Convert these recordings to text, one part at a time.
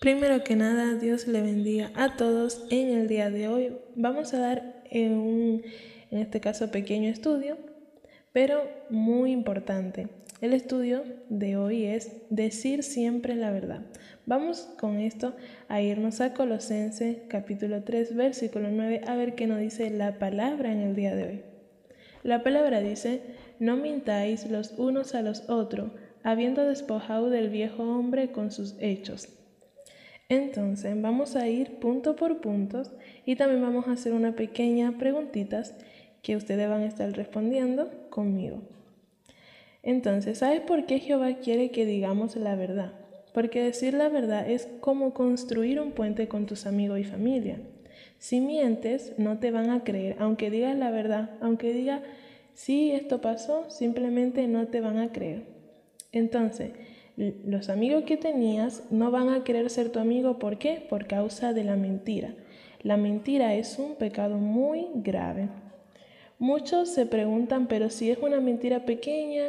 Primero que nada, Dios le bendiga a todos en el día de hoy. Vamos a dar un, en este caso, pequeño estudio, pero muy importante. El estudio de hoy es decir siempre la verdad. Vamos con esto a irnos a Colosenses capítulo 3 versículo 9 a ver qué nos dice la palabra en el día de hoy. La palabra dice, no mintáis los unos a los otros, habiendo despojado del viejo hombre con sus hechos entonces vamos a ir punto por puntos y también vamos a hacer una pequeña preguntitas que ustedes van a estar respondiendo conmigo. Entonces, ¿sabes por qué Jehová quiere que digamos la verdad? Porque decir la verdad es como construir un puente con tus amigos y familia. Si mientes, no te van a creer, aunque digas la verdad, aunque diga, sí, esto pasó, simplemente no te van a creer. Entonces, los amigos que tenías no van a querer ser tu amigo. ¿Por qué? Por causa de la mentira. La mentira es un pecado muy grave. Muchos se preguntan, pero si es una mentira pequeña,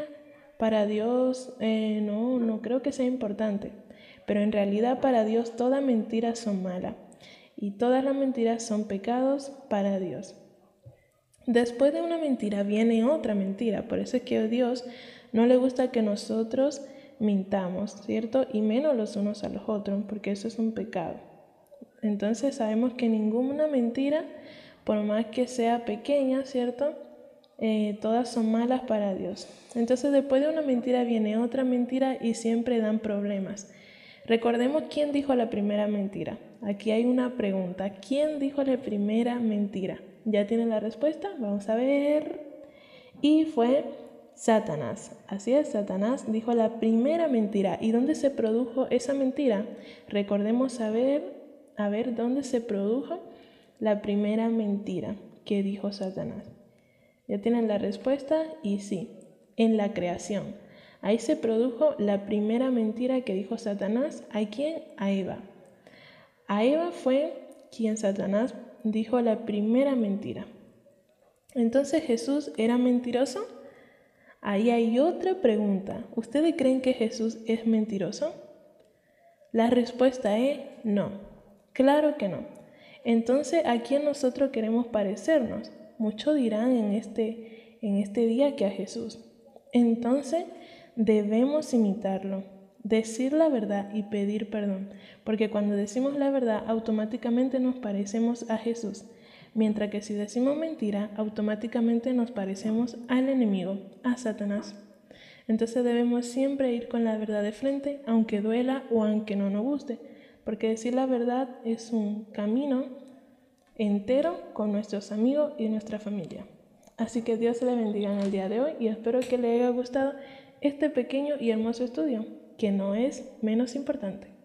para Dios eh, no, no creo que sea importante. Pero en realidad para Dios todas mentiras son malas y todas las mentiras son pecados para Dios. Después de una mentira viene otra mentira, por eso es que Dios no le gusta que nosotros mintamos, ¿cierto? Y menos los unos a los otros, porque eso es un pecado. Entonces sabemos que ninguna mentira, por más que sea pequeña, ¿cierto? Eh, todas son malas para Dios. Entonces después de una mentira viene otra mentira y siempre dan problemas. Recordemos quién dijo la primera mentira. Aquí hay una pregunta. ¿Quién dijo la primera mentira? ¿Ya tienen la respuesta? Vamos a ver. Y fue Satanás. Así es, Satanás dijo la primera mentira. ¿Y dónde se produjo esa mentira? Recordemos saber, a ver dónde se produjo la primera mentira que dijo Satanás. ¿Ya tienen la respuesta? Y sí, en la creación. Ahí se produjo la primera mentira que dijo Satanás. ¿A quién? A Eva. A Eva fue quien Satanás dijo la primera mentira. Entonces Jesús era mentiroso. Ahí hay otra pregunta. ¿Ustedes creen que Jesús es mentiroso? La respuesta es no. Claro que no. Entonces, ¿a quién nosotros queremos parecernos? Muchos dirán en este, en este día que a Jesús. Entonces, debemos imitarlo, decir la verdad y pedir perdón, porque cuando decimos la verdad automáticamente nos parecemos a Jesús mientras que si decimos mentira, automáticamente nos parecemos al enemigo, a Satanás. Entonces debemos siempre ir con la verdad de frente, aunque duela o aunque no nos guste, porque decir la verdad es un camino entero con nuestros amigos y nuestra familia. Así que Dios le bendiga en el día de hoy y espero que le haya gustado este pequeño y hermoso estudio, que no es menos importante.